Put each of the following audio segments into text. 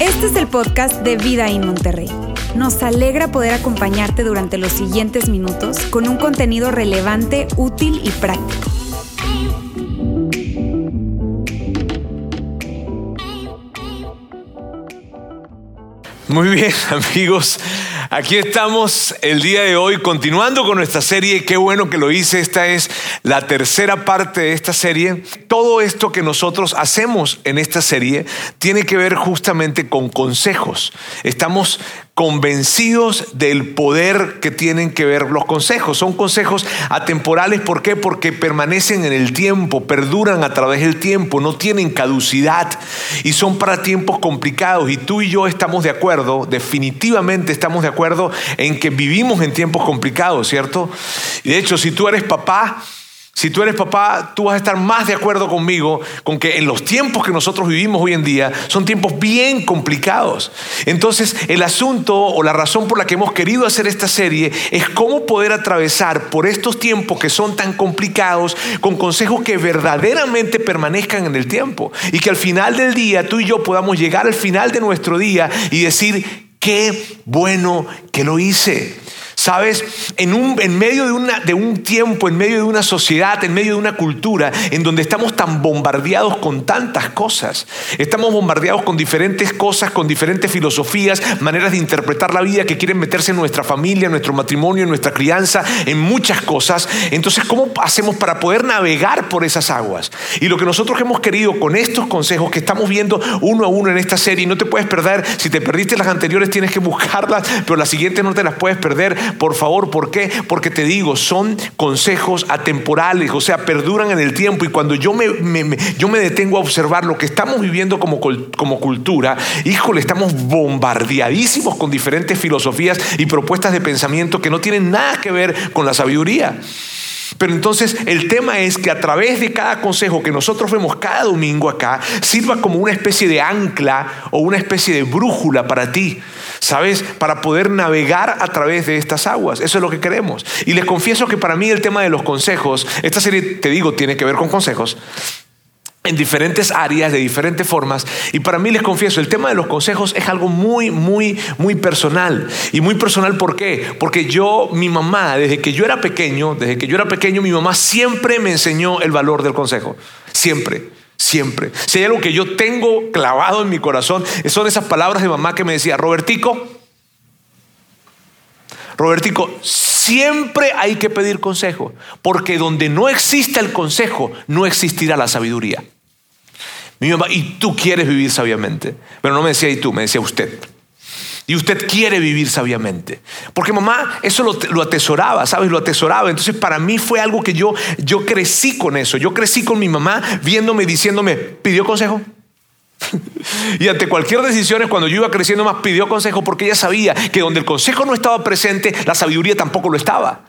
Este es el podcast de Vida en Monterrey. Nos alegra poder acompañarte durante los siguientes minutos con un contenido relevante, útil y práctico. Muy bien, amigos. Aquí estamos el día de hoy continuando con nuestra serie. Qué bueno que lo hice. Esta es la tercera parte de esta serie. Todo esto que nosotros hacemos en esta serie tiene que ver justamente con consejos. Estamos convencidos del poder que tienen que ver los consejos. Son consejos atemporales, ¿por qué? Porque permanecen en el tiempo, perduran a través del tiempo, no tienen caducidad y son para tiempos complicados. Y tú y yo estamos de acuerdo, definitivamente estamos de acuerdo en que vivimos en tiempos complicados, ¿cierto? Y de hecho, si tú eres papá, si tú eres papá, tú vas a estar más de acuerdo conmigo con que en los tiempos que nosotros vivimos hoy en día son tiempos bien complicados. Entonces, el asunto o la razón por la que hemos querido hacer esta serie es cómo poder atravesar por estos tiempos que son tan complicados con consejos que verdaderamente permanezcan en el tiempo y que al final del día tú y yo podamos llegar al final de nuestro día y decir, qué bueno que lo hice. Sabes, en, un, en medio de, una, de un tiempo, en medio de una sociedad, en medio de una cultura en donde estamos tan bombardeados con tantas cosas, estamos bombardeados con diferentes cosas, con diferentes filosofías, maneras de interpretar la vida que quieren meterse en nuestra familia, en nuestro matrimonio, en nuestra crianza, en muchas cosas. Entonces, ¿cómo hacemos para poder navegar por esas aguas? Y lo que nosotros hemos querido con estos consejos que estamos viendo uno a uno en esta serie, no te puedes perder, si te perdiste las anteriores tienes que buscarlas, pero las siguientes no te las puedes perder por favor, ¿por qué? Porque te digo, son consejos atemporales, o sea, perduran en el tiempo y cuando yo me, yo me detengo a observar lo que estamos viviendo como, como cultura, híjole, estamos bombardeadísimos con diferentes filosofías y propuestas de pensamiento que no tienen nada que ver con la sabiduría. Pero entonces el tema es que a través de cada consejo que nosotros vemos cada domingo acá, sirva como una especie de ancla o una especie de brújula para ti, ¿sabes? Para poder navegar a través de estas aguas. Eso es lo que queremos. Y les confieso que para mí el tema de los consejos, esta serie, te digo, tiene que ver con consejos, en diferentes áreas, de diferentes formas. Y para mí les confieso, el tema de los consejos es algo muy, muy, muy personal. Y muy personal, ¿por qué? Porque yo, mi mamá, desde que yo era pequeño, desde que yo era pequeño, mi mamá siempre me enseñó el valor del consejo. Siempre. Siempre. Si hay algo que yo tengo clavado en mi corazón, son esas palabras de mamá que me decía, Robertico, Robertico, siempre hay que pedir consejo, porque donde no exista el consejo, no existirá la sabiduría. Mi mamá, y tú quieres vivir sabiamente. Pero no me decía y tú, me decía usted. Y usted quiere vivir sabiamente. Porque mamá eso lo, atesoraba, ¿sabes? Lo atesoraba. Entonces para mí fue algo que yo, yo crecí con eso. Yo crecí con mi mamá viéndome, diciéndome, ¿pidió consejo? y ante cualquier decisión, cuando yo iba creciendo más, pidió consejo porque ella sabía que donde el consejo no estaba presente, la sabiduría tampoco lo estaba.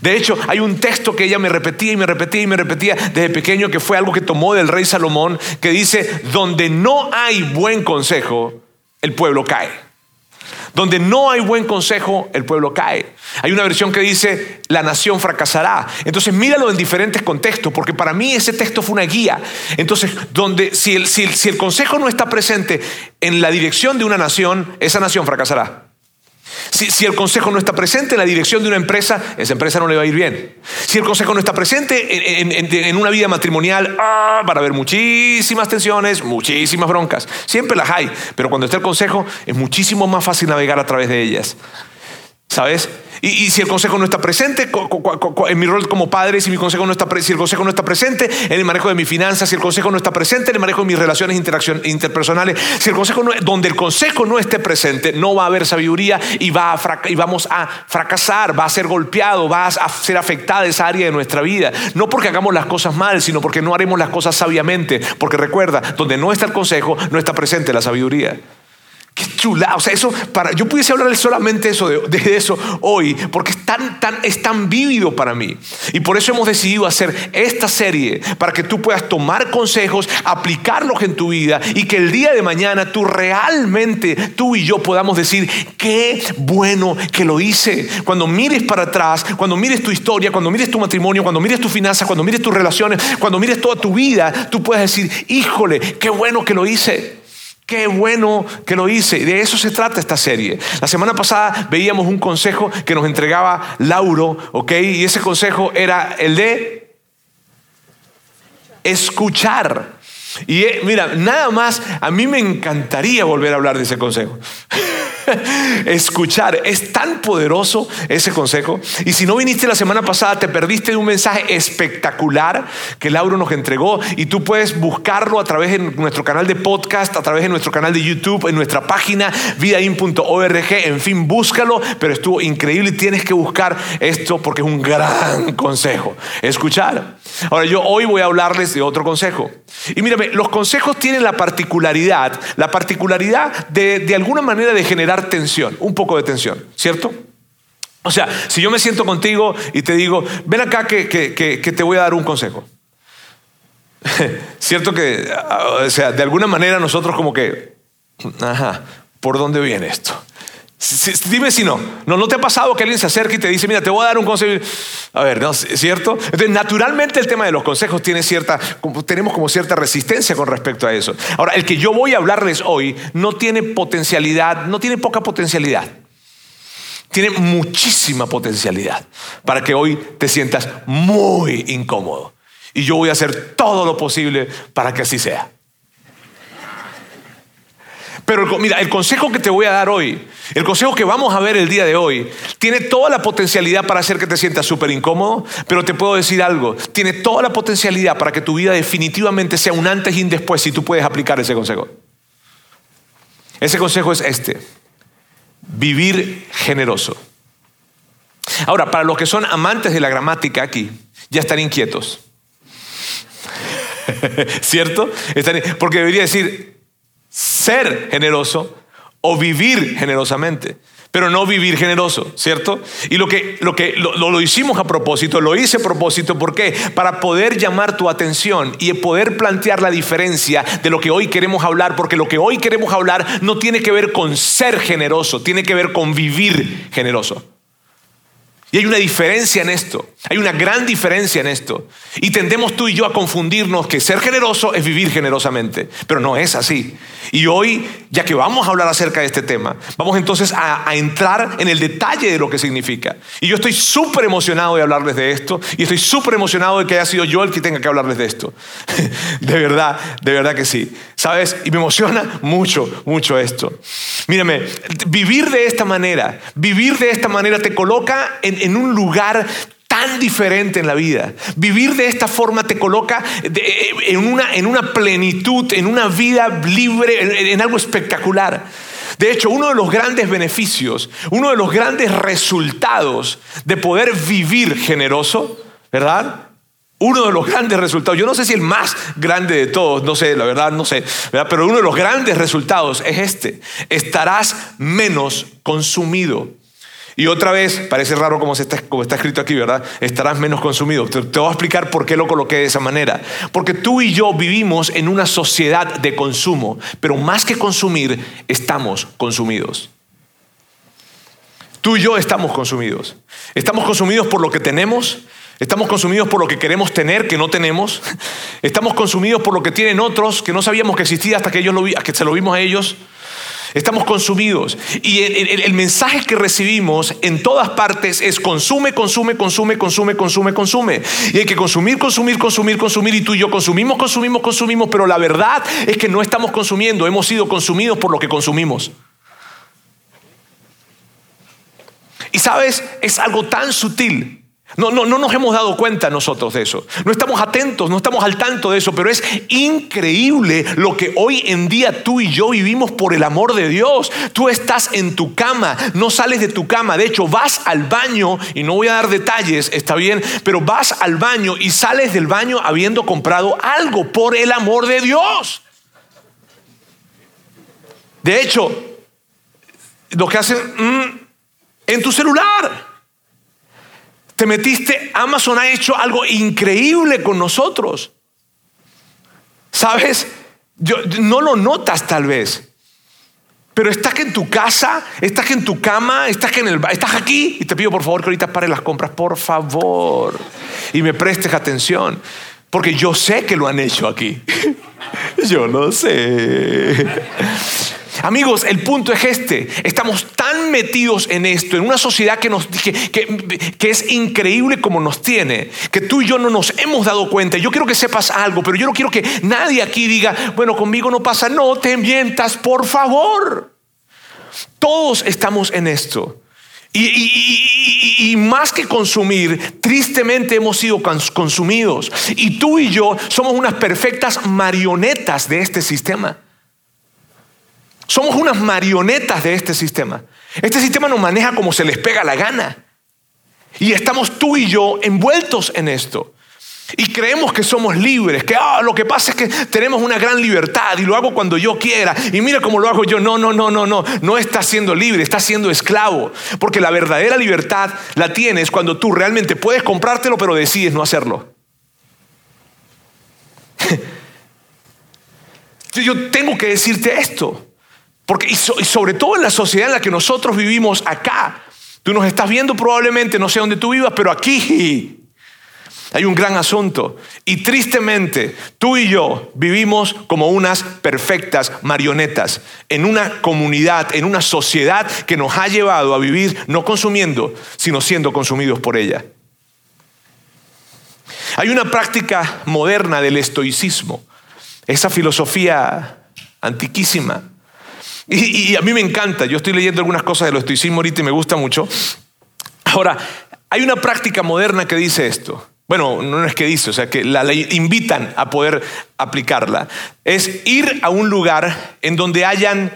De hecho, hay un texto que ella me repetía y me repetía y me repetía desde pequeño que fue algo que tomó del rey Salomón, que dice, donde no hay buen consejo, el pueblo cae. Donde no hay buen consejo, el pueblo cae. Hay una versión que dice, la nación fracasará. Entonces míralo en diferentes contextos, porque para mí ese texto fue una guía. Entonces, donde, si, el, si el consejo no está presente en la dirección de una nación, esa nación fracasará. Si, el consejo no está presente en la dirección de una empresa, esa empresa no le va a ir bien. Si el consejo no está presente en, una vida matrimonial, ah, van a haber muchísimas tensiones, muchísimas broncas. Siempre las hay, pero cuando está el consejo es muchísimo más fácil navegar a través de ellas. ¿Sabes? Y, si el consejo no está presente, en mi rol como padre, si, mi consejo no está, si el consejo no está presente en el manejo de mis finanzas, si el consejo no está presente en el manejo de mis relaciones interpersonales, si el consejo no, donde el consejo no esté presente, no va a haber sabiduría y, va y vamos a fracasar, va a ser golpeado, va a ser afectada esa área de nuestra vida. No porque hagamos las cosas mal, sino porque no haremos las cosas sabiamente. Porque recuerda, donde no está el consejo, no está presente la sabiduría. Chula. O sea, eso, para, yo pudiese hablar solamente eso, de, eso hoy, porque es tan, tan, es tan vívido para mí. Y por eso hemos decidido hacer esta serie, para que tú puedas tomar consejos, aplicarlos en tu vida y que el día de mañana tú realmente, tú y yo podamos decir, qué bueno que lo hice. Cuando mires para atrás, cuando mires tu historia, cuando mires tu matrimonio, cuando mires tus finanzas, cuando mires tus relaciones, cuando mires toda tu vida, tú puedes decir, híjole, qué bueno que lo hice. Qué bueno que lo hice. De eso se trata esta serie. La semana pasada veíamos un consejo que nos entregaba Lauro, ¿ok? Y ese consejo era el de escuchar. Y eh, mira, nada más, a mí me encantaría volver a hablar de ese consejo. Escuchar, es tan poderoso ese consejo. Y si no viniste la semana pasada, te perdiste de un mensaje espectacular que Lauro nos entregó y tú puedes buscarlo a través de nuestro canal de podcast, a través de nuestro canal de YouTube, en nuestra página vidain.org, en fin, búscalo, pero estuvo increíble y tienes que buscar esto porque es un gran consejo. Escuchar. Ahora yo hoy voy a hablarles de otro consejo. Y mírame, los consejos tienen la particularidad, la particularidad de, de alguna manera de generar tensión, un poco de tensión, ¿cierto? O sea, si yo me siento contigo y te digo, ven acá que, que, te voy a dar un consejo. Cierto que, o sea, de alguna manera nosotros como que, ajá, ¿por dónde viene esto? Dime si no. no. ¿No te ha pasado que alguien se acerque y te dice, mira, te voy a dar un consejo? A ver, ¿no? ¿cierto? Entonces, naturalmente el tema de los consejos tiene cierta, tenemos como cierta resistencia con respecto a eso. Ahora, el que yo voy a hablarles hoy no tiene potencialidad, no tiene poca potencialidad. Tiene muchísima potencialidad para que hoy te sientas muy incómodo. Y yo voy a hacer todo lo posible para que así sea. Pero mira, el consejo que te voy a dar hoy, el consejo que vamos a ver el día de hoy, tiene toda la potencialidad para hacer que te sientas súper incómodo, pero te puedo decir algo, tiene toda la potencialidad para que tu vida definitivamente sea un antes y un después si tú puedes aplicar ese consejo. Ese consejo es este, vivir generoso. Ahora, para los que son amantes de la gramática aquí, ya están inquietos. ¿Cierto? porque debería decir, ser generoso o vivir generosamente, pero no vivir generoso, ¿cierto? Y lo que, lo, que lo, lo, hicimos a propósito, lo hice a propósito, ¿por qué? Para poder llamar tu atención y poder plantear la diferencia de lo que hoy queremos hablar, porque lo que hoy queremos hablar no tiene que ver con ser generoso, tiene que ver con vivir generoso. Y hay una diferencia en esto, hay una gran diferencia en esto. Y tendemos tú y yo a confundirnos que ser generoso es vivir generosamente, pero no es así. Y hoy, ya que vamos a hablar acerca de este tema, vamos entonces a, entrar en el detalle de lo que significa. Y yo estoy súper emocionado de hablarles de esto, y estoy súper emocionado de que haya sido yo el que tenga que hablarles de esto. de verdad, de verdad que sí. ¿Sabes? Y me emociona mucho, mucho esto. Mírame, vivir de esta manera, vivir de esta manera te coloca en, en un lugar tan diferente en la vida. Vivir de esta forma te coloca en, una, en una plenitud, en una vida libre, en algo espectacular. De hecho, uno de los grandes beneficios, uno de los grandes resultados de poder vivir generoso, ¿verdad? Uno de los grandes resultados, yo no sé si el más grande de todos, no sé, la verdad no sé, pero uno de los grandes resultados es este, estarás menos consumido. Y otra vez, parece raro como, está, escrito aquí, ¿verdad? Estarás menos consumido. Te, te, voy a explicar por qué lo coloqué de esa manera. Porque tú y yo vivimos en una sociedad de consumo, pero más que consumir, estamos consumidos. Tú y yo estamos consumidos. Estamos consumidos por lo que tenemos, Estamos consumidos por lo que queremos tener, que no tenemos. Estamos consumidos por lo que tienen otros, que no sabíamos que existía hasta que, ellos lo que se lo vimos a ellos. Estamos consumidos. Y el, mensaje que recibimos en todas partes es consume, consume, consume, consume, consume, consume. Y hay que consumir, consumir, consumir, consumir. Y tú y yo consumimos, consumimos, consumimos. Pero la verdad es que no estamos consumiendo. Hemos sido consumidos por lo que consumimos. Y sabes, es algo tan sutil no, no, no nos hemos dado cuenta nosotros de eso. No estamos atentos, no estamos al tanto de eso, pero es increíble lo que hoy en día tú y yo vivimos por el amor de Dios. Tú estás en tu cama, no sales de tu cama. De hecho, vas al baño, y no voy a dar detalles, está bien, pero vas al baño y sales del baño habiendo comprado algo por el amor de Dios. De hecho, lo que hacen mm, en tu celular. Te metiste, Amazon ha hecho algo increíble con nosotros. ¿Sabes? Yo, no lo notas tal vez. Pero estás que en tu casa, estás que en tu cama, estás que en el estás aquí y te pido por favor que ahorita pare las compras, por favor, y me prestes atención, porque yo sé que lo han hecho aquí. yo no sé. Amigos, el punto es este. Estamos tan metidos en esto, en una sociedad que, nos, que, que, es increíble como nos tiene, que tú y yo no nos hemos dado cuenta. Yo quiero que sepas algo, pero yo no quiero que nadie aquí diga, bueno, conmigo no pasa. No te mientas, por favor. Todos estamos en esto. Y, y, más que consumir, tristemente hemos sido consumidos. Y tú y yo somos unas perfectas marionetas de este sistema. Somos unas marionetas de este sistema. Este sistema nos maneja como se les pega la gana. Y estamos tú y yo envueltos en esto. Y creemos que somos libres, que ah, lo que pasa es que tenemos una gran libertad y lo hago cuando yo quiera. Y mira cómo lo hago yo. No, no, no, no, no. No estás siendo libre, estás siendo esclavo. Porque la verdadera libertad la tienes cuando tú realmente puedes comprártelo, pero decides no hacerlo. yo tengo que decirte esto. Porque, y, sobre todo en la sociedad en la que nosotros vivimos acá, tú nos estás viendo probablemente, no sé dónde tú vivas, pero aquí hay un gran asunto. Y tristemente, tú y yo vivimos como unas perfectas marionetas en una comunidad, en una sociedad que nos ha llevado a vivir no consumiendo, sino siendo consumidos por ella. Hay una práctica moderna del estoicismo, esa filosofía antiquísima y, a mí me encanta, yo estoy leyendo algunas cosas de lo estoicismo ahorita y me gusta mucho. Ahora, hay una práctica moderna que dice esto. Bueno, no es que dice, o sea, que la, invitan a poder aplicarla. Es ir a un lugar en donde hayan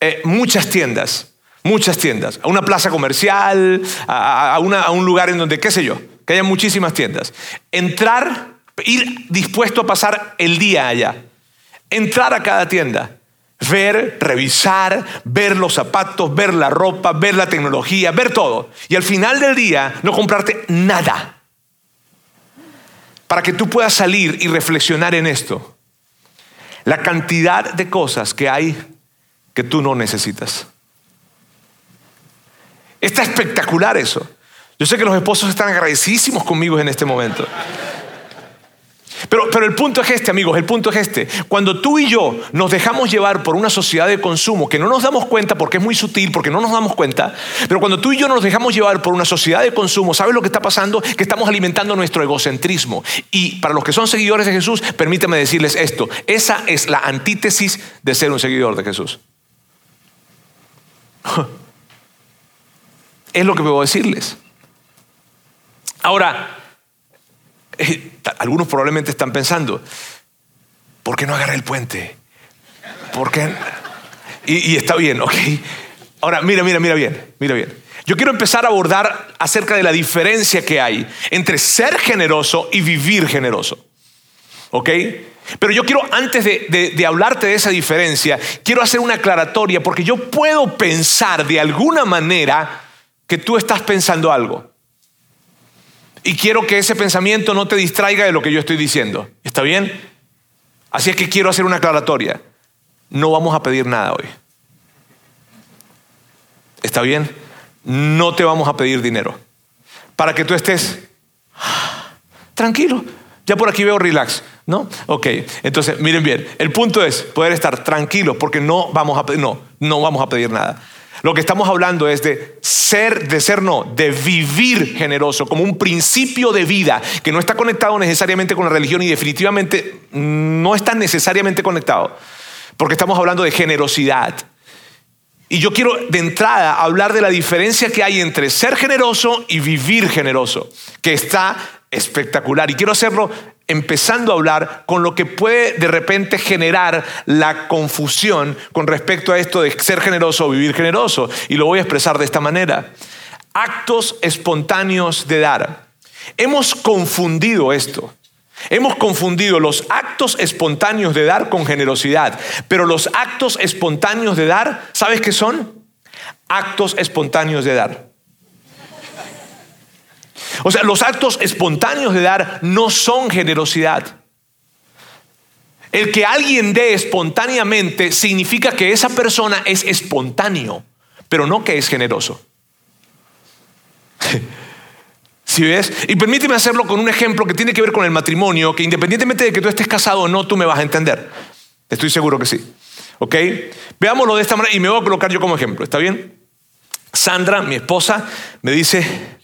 eh, muchas tiendas, muchas tiendas, a una plaza comercial, a, a un lugar en donde, qué sé yo, que haya muchísimas tiendas. Entrar, ir dispuesto a pasar el día allá. Entrar a cada tienda Ver, revisar, ver los zapatos, ver la ropa, ver la tecnología, ver todo. Y al final del día no comprarte nada. Para que tú puedas salir y reflexionar en esto. La cantidad de cosas que hay que tú no necesitas. Está espectacular eso. Yo sé que los esposos están agradecidísimos conmigo en este momento. Pero, el punto es este, amigos, el punto es este. Cuando tú y yo nos dejamos llevar por una sociedad de consumo que no nos damos cuenta porque es muy sutil, porque no nos damos cuenta, pero cuando tú y yo nos dejamos llevar por una sociedad de consumo, ¿sabes lo que está pasando? Que estamos alimentando nuestro egocentrismo. Y para los que son seguidores de Jesús, permíteme decirles esto, esa es la antítesis de ser un seguidor de Jesús. Es lo que puedo decirles. Ahora, eh, algunos probablemente están pensando, ¿por qué no agarré el puente? ¿Por qué? Y, está bien, ¿ok? Ahora, mira, mira, mira bien, mira bien. Yo quiero empezar a abordar acerca de la diferencia que hay entre ser generoso y vivir generoso. ¿Ok? Pero yo quiero, antes de, de, hablarte de esa diferencia, quiero hacer una aclaratoria porque yo puedo pensar de alguna manera que tú estás pensando algo. Y quiero que ese pensamiento no te distraiga de lo que yo estoy diciendo. ¿Está bien? Así es que quiero hacer una aclaratoria. No vamos a pedir nada hoy. ¿Está bien? No te vamos a pedir dinero. Para que tú estés tranquilo. Ya por aquí veo relax, ¿no? Ok, entonces miren bien, el punto es poder estar tranquilos porque no vamos a no, no vamos a pedir nada. Lo que estamos hablando es de ser, de ser no, de vivir generoso como un principio de vida que no está conectado necesariamente con la religión y definitivamente no está necesariamente conectado, porque estamos hablando de generosidad. Y yo quiero de entrada hablar de la diferencia que hay entre ser generoso y vivir generoso, que está espectacular. Y quiero hacerlo empezando a hablar con lo que puede de repente generar la confusión con respecto a esto de ser generoso o vivir generoso. Y lo voy a expresar de esta manera. Actos espontáneos de dar. Hemos confundido esto. Hemos confundido los actos espontáneos de dar con generosidad. Pero los actos espontáneos de dar, ¿sabes qué son? actos espontáneos de dar. O sea, los actos espontáneos de dar no son generosidad. El que alguien dé espontáneamente significa que esa persona es espontáneo, pero no que es generoso. ¿Sí ves? Y permíteme hacerlo con un ejemplo que tiene que ver con el matrimonio, que independientemente de que tú estés casado o no, tú me vas a entender. Estoy seguro que sí. ¿Ok? Veámoslo de esta manera y me voy a colocar yo como ejemplo. ¿Está bien? Sandra, mi esposa, me dice,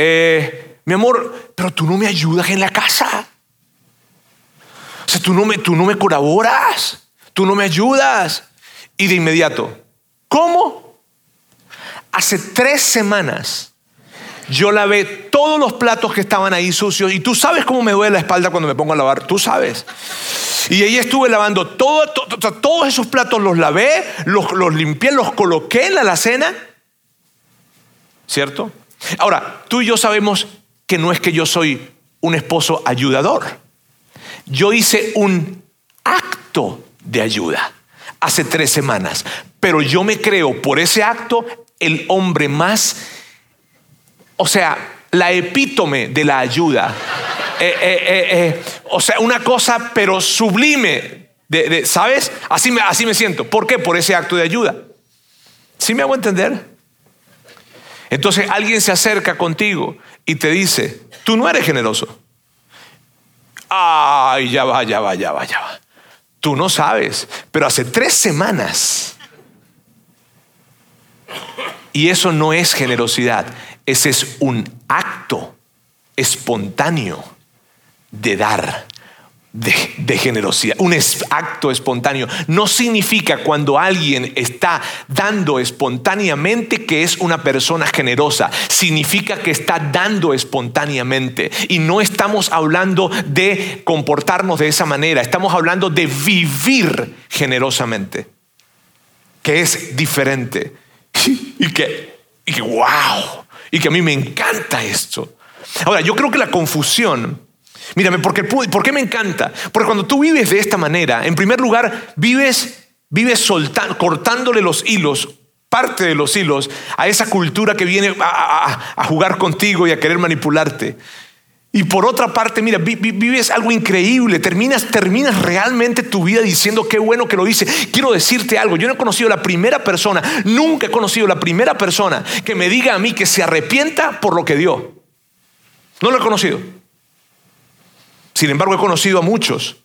eh, mi amor, pero tú no me ayudas en la casa. O sea, tú no, me, tú no me colaboras, tú no me ayudas. Y de inmediato, ¿cómo? Hace tres semanas yo lavé todos los platos que estaban ahí sucios y tú sabes cómo me duele la espalda cuando me pongo a lavar, tú sabes. Y ahí estuve lavando todo, todos esos platos, los lavé, los, los limpié, los coloqué en la alacena. ¿Cierto? Ahora, tú y yo sabemos que no es que yo soy un esposo ayudador. Yo hice un acto de ayuda hace tres semanas, pero yo me creo por ese acto el hombre más, o sea, la epítome de la ayuda. Eh, eh, eh, o sea, una cosa pero sublime, de, ¿sabes? Así me, así me siento. ¿Por qué? Por ese acto de ayuda. ¿Sí me hago entender? Entonces alguien se acerca contigo y te dice, tú no eres generoso. Ay, ya va, ya va, ya va, ya va. Tú no sabes, pero hace tres semanas. Y eso no es generosidad, ese es un acto espontáneo de dar de, generosidad, un acto espontáneo. No significa cuando alguien está dando espontáneamente que es una persona generosa. Significa que está dando espontáneamente. Y no estamos hablando de comportarnos de esa manera. Estamos hablando de vivir generosamente. Que es diferente. Y que, y que wow. Y que a mí me encanta esto. Ahora, yo creo que la confusión Mírame, porque, ¿por qué me encanta? Porque cuando tú vives de esta manera, en primer lugar, vives, vives cortándole los hilos, parte de los hilos, a esa cultura que viene a, jugar contigo y a querer manipularte. Y por otra parte, mira, vives algo increíble, terminas, terminas realmente tu vida diciendo qué bueno que lo hice. Quiero decirte algo, yo no he conocido la primera persona, nunca he conocido la primera persona que me diga a mí que se arrepienta por lo que dio. No lo he conocido. Sin embargo, he conocido a muchos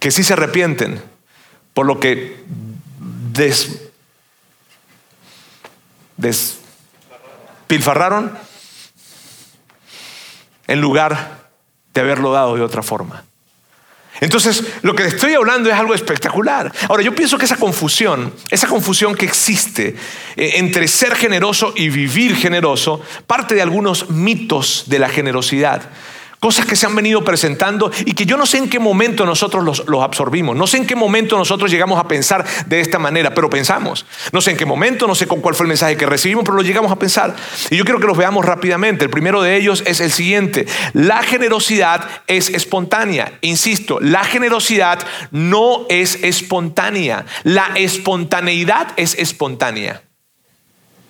que sí se arrepienten por lo que despilfarraron en lugar de haberlo dado de otra forma. Entonces, lo que estoy hablando es algo espectacular. Ahora, yo pienso que esa confusión, esa confusión que existe eh, entre ser generoso y vivir generoso, parte de algunos mitos de la generosidad. Cosas que se han venido presentando y que yo no sé en qué momento nosotros los, absorbimos. No sé en qué momento nosotros llegamos a pensar de esta manera, pero pensamos. No sé en qué momento, no sé con cuál fue el mensaje que recibimos, pero lo llegamos a pensar. Y yo quiero que los veamos rápidamente. El primero de ellos es el siguiente. La generosidad es espontánea. Insisto, la generosidad no es espontánea. La espontaneidad es espontánea.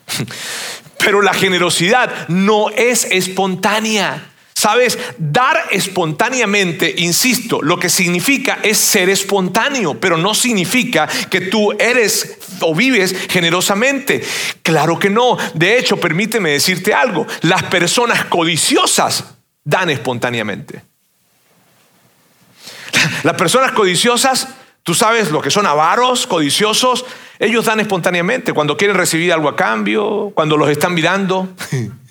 Pero la generosidad no es espontánea. Sabes, dar espontáneamente, insisto, lo que significa es ser espontáneo, pero no significa que tú eres o vives generosamente. Claro que no. De hecho, permíteme decirte algo, las personas codiciosas dan espontáneamente. Las personas codiciosas, tú sabes lo que son avaros, codiciosos, ellos dan espontáneamente cuando quieren recibir algo a cambio, cuando los están mirando.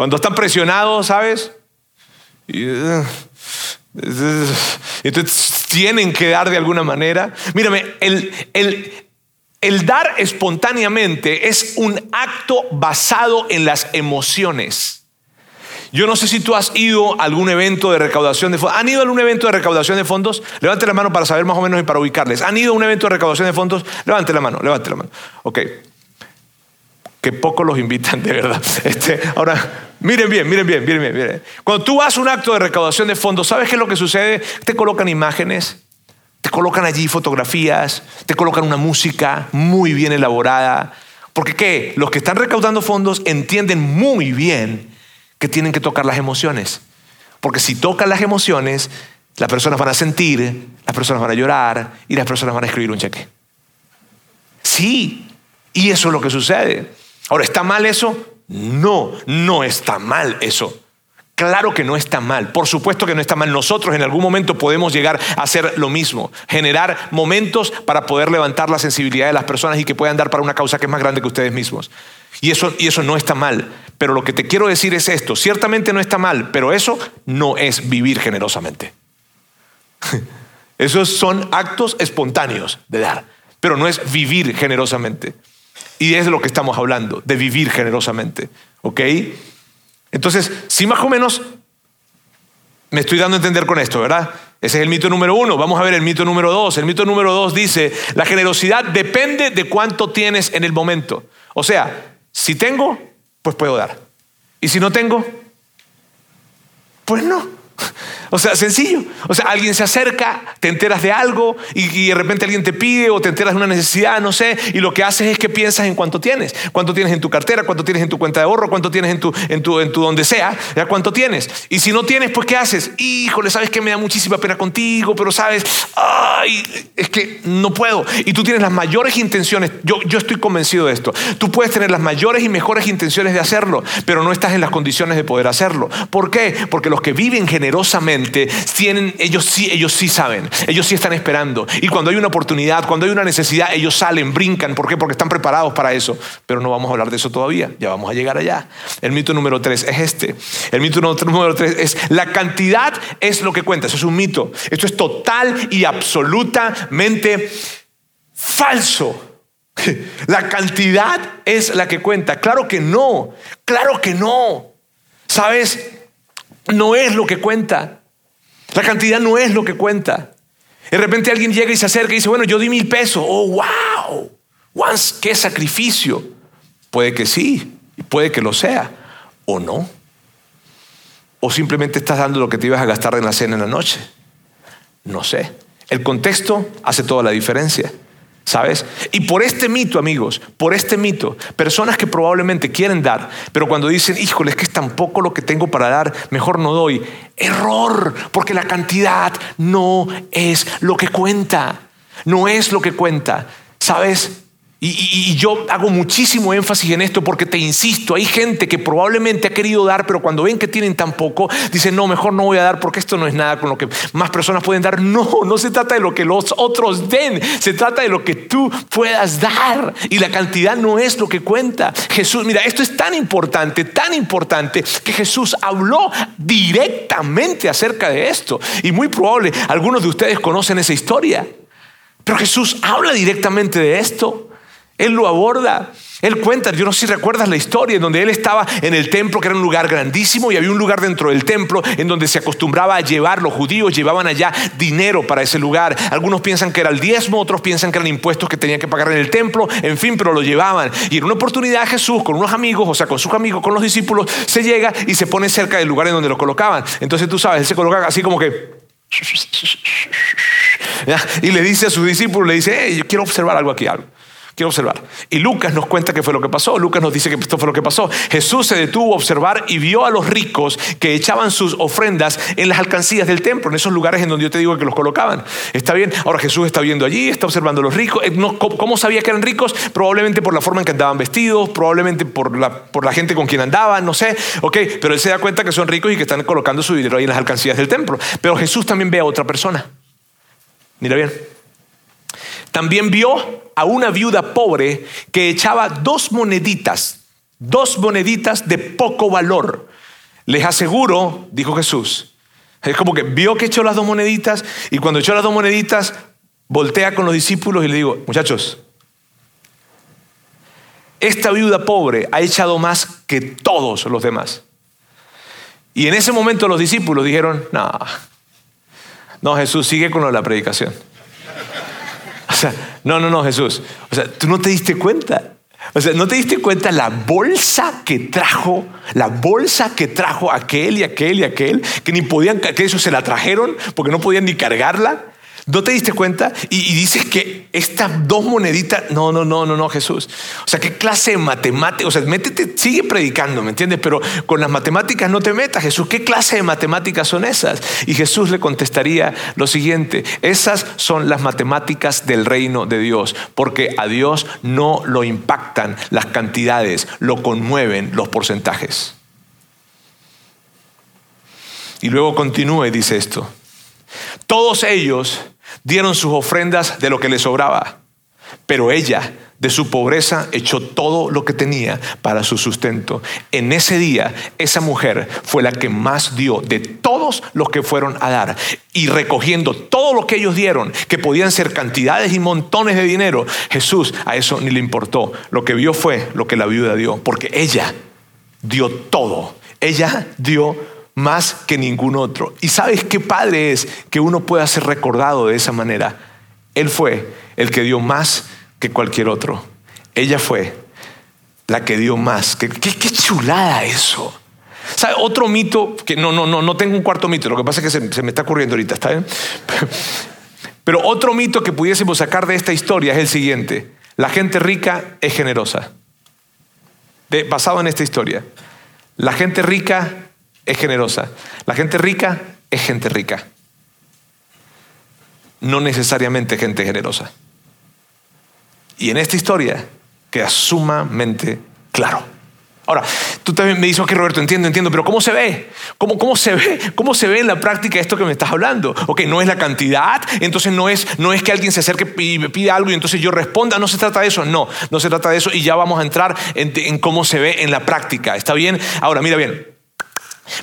Cuando están presionados, ¿sabes? Y, eh, entonces tienen que dar de alguna manera. Mírame, el, el dar espontáneamente es un acto basado en las emociones. Yo no sé si tú has ido a algún evento de recaudación de fondos. ¿Han ido a algún evento de recaudación de fondos? Levante la mano para saber más o menos y para ubicarles. ¿Han ido a un evento de recaudación de fondos? Levante la mano, levante la mano. Ok que poco los invitan de verdad. Este, ahora, miren bien, miren bien, miren bien, miren. Cuando tú vas a un acto de recaudación de fondos, ¿sabes qué es lo que sucede? Te colocan imágenes, Te colocan allí fotografías, te colocan una música muy bien elaborada. Porque ¿qué? Los que están recaudando fondos entienden muy bien que tienen que tocar las emociones. Porque si tocan las emociones, las personas van a sentir, las personas van a llorar y las personas van a escribir un cheque. Sí, y eso es lo que sucede. Ahora, ¿está mal eso? No, no está mal eso. Claro que no está mal, por supuesto que no está mal. Nosotros en algún momento podemos llegar a hacer lo mismo, generar momentos para poder levantar la sensibilidad de las personas y que puedan dar para una causa que es más grande que ustedes mismos. Y eso, y eso no está mal. Pero lo que te quiero decir es esto, ciertamente no está mal, pero eso no es vivir generosamente. Esos son actos espontáneos de dar, pero no es vivir generosamente. Y es de lo que estamos hablando, de vivir generosamente. ¿Ok? Entonces, si más o menos me estoy dando a entender con esto, ¿verdad? Ese es el mito número uno. Vamos a ver el mito número dos. El mito número dos dice, la generosidad depende de cuánto tienes en el momento. O sea, si tengo, pues puedo dar. Y si no tengo, pues no. O sea, sencillo. O sea, alguien se acerca, te enteras de algo y, de repente alguien te pide o te enteras de una necesidad, no sé, y lo que haces es que piensas en cuánto tienes. Cuánto tienes en tu cartera, cuánto tienes en tu cuenta de ahorro, cuánto tienes en tu, en tu, en tu donde sea, ya cuánto tienes. Y si no tienes, pues ¿qué haces? Híjole, sabes que me da muchísima pena contigo, pero sabes, ay, es que no puedo. Y tú tienes las mayores intenciones, yo, yo estoy convencido de esto. Tú puedes tener las mayores y mejores intenciones de hacerlo, pero no estás en las condiciones de poder hacerlo. ¿Por qué? Porque los que viven generosamente, tienen, ellos sí, ellos sí saben, ellos sí están esperando. Y cuando hay una oportunidad, cuando hay una necesidad, ellos salen, brincan. ¿Por qué? Porque están preparados para eso. Pero no vamos a hablar de eso todavía, ya vamos a llegar allá. El mito número tres es este. El mito número tres es la cantidad es lo que cuenta. Eso es un mito. Esto es total y absolutamente falso. La cantidad es la que cuenta. Claro que no, claro que no. ¿Sabes? No es lo que cuenta. La cantidad no es lo que cuenta. De repente alguien llega y se acerca y dice, bueno, yo di mil pesos. Oh, wow. Once, qué sacrificio. Puede que sí, puede que lo sea, o no. O simplemente estás dando lo que te ibas a gastar en la cena en la noche. No sé. El contexto hace toda la diferencia. ¿Sabes? Y por este mito, amigos, por este mito, personas que probablemente quieren dar, pero cuando dicen, híjole, es que es tan poco lo que tengo para dar, mejor no doy. Error, porque la cantidad no es lo que cuenta. No es lo que cuenta. ¿Sabes? Y, yo hago muchísimo énfasis en esto porque te insisto, hay gente que probablemente ha querido dar, pero cuando ven que tienen tan poco, dicen, no, mejor no voy a dar porque esto no es nada con lo que más personas pueden dar. No, no se trata de lo que los otros den, se trata de lo que tú puedas dar. Y la cantidad no es lo que cuenta. Jesús, mira, esto es tan importante, tan importante, que Jesús habló directamente acerca de esto. Y muy probable, algunos de ustedes conocen esa historia. Pero Jesús habla directamente de esto. Él lo aborda. Él cuenta, yo no sé si recuerdas la historia, en donde él estaba en el templo, que era un lugar grandísimo, y había un lugar dentro del templo en donde se acostumbraba a llevar, los judíos llevaban allá dinero para ese lugar. Algunos piensan que era el diezmo, otros piensan que eran impuestos que tenían que pagar en el templo, en fin, pero lo llevaban. Y en una oportunidad Jesús, con unos amigos, o sea, con sus amigos, con los discípulos, se llega y se pone cerca del lugar en donde lo colocaban. Entonces tú sabes, él se coloca así como que... Y le dice a sus discípulos, le dice, yo quiero observar algo aquí, algo. Quiero observar. Y Lucas nos cuenta qué fue lo que pasó. Lucas nos dice que esto fue lo que pasó. Jesús se detuvo a observar y vio a los ricos que echaban sus ofrendas en las alcancías del templo, en esos lugares en donde yo te digo que los colocaban. Está bien. Ahora Jesús está viendo allí, está observando a los ricos. Eh, ¿Cómo sabía que eran ricos? Probablemente por la forma en que andaban vestidos, probablemente por la, por la gente con quien andaban, no sé. Ok, pero él se da cuenta que son ricos y que están colocando su dinero ahí en las alcancías del templo. Pero Jesús también ve a otra persona. Mira bien. También vio a una viuda pobre que echaba dos moneditas, dos moneditas de poco valor. Les aseguro, dijo Jesús, es como que vio que echó las dos moneditas y cuando echó las dos moneditas, voltea con los discípulos y le digo, muchachos, esta viuda pobre ha echado más que todos los demás. Y en ese momento los discípulos dijeron, no, no, Jesús, sigue con la predicación. Sea, no, no, no, Jesús. O sea, tú no te diste cuenta. O sea, ¿no te diste cuenta la bolsa que trajo, la bolsa que trajo aquel y aquel y aquel, que ni podían, que eso se la trajeron porque no podían ni cargarla? ¿No te diste cuenta? Y, dices que estas dos moneditas, no, no, no, no, no, Jesús. O sea, ¿qué clase de matemáticas? O sea, métete, sigue predicando, ¿me entiendes? Pero con las matemáticas no te metas, Jesús. ¿Qué clase de matemáticas son esas? Y Jesús le contestaría lo siguiente, esas son las matemáticas del reino de Dios, porque a Dios no lo impactan las cantidades, lo conmueven los porcentajes. Y luego continúa y dice esto. Todos ellos dieron sus ofrendas de lo que les sobraba, pero ella de su pobreza echó todo lo que tenía para su sustento. En ese día, esa mujer fue la que más dio de todos los que fueron a dar. Y recogiendo todo lo que ellos dieron, que podían ser cantidades y montones de dinero, Jesús a eso ni le importó. Lo que vio fue lo que la viuda dio, porque ella dio todo. Ella dio más que ningún otro. Y sabes qué padre es que uno pueda ser recordado de esa manera. Él fue el que dio más que cualquier otro. Ella fue la que dio más. Qué, qué, chulada eso. ¿Sabe? Otro mito, que no, no, no, no tengo un cuarto mito, lo que pasa es que se, me está ocurriendo ahorita, ¿está bien? Pero otro mito que pudiésemos sacar de esta historia es el siguiente. La gente rica es generosa. Basado en esta historia. La gente rica es generosa. La gente rica es gente rica. No necesariamente gente generosa. Y en esta historia queda sumamente claro. Ahora, tú también me dices, ok Roberto, entiendo, entiendo, pero ¿cómo se ve? ¿Cómo, ¿Cómo, se ve? ¿Cómo se ve en la práctica esto que me estás hablando? Ok, no es la cantidad, entonces no es, no es que alguien se acerque y me pida algo y entonces yo responda, no se trata de eso, no, no se trata de eso y ya vamos a entrar en, en cómo se ve en la práctica, ¿está bien? Ahora, mira bien,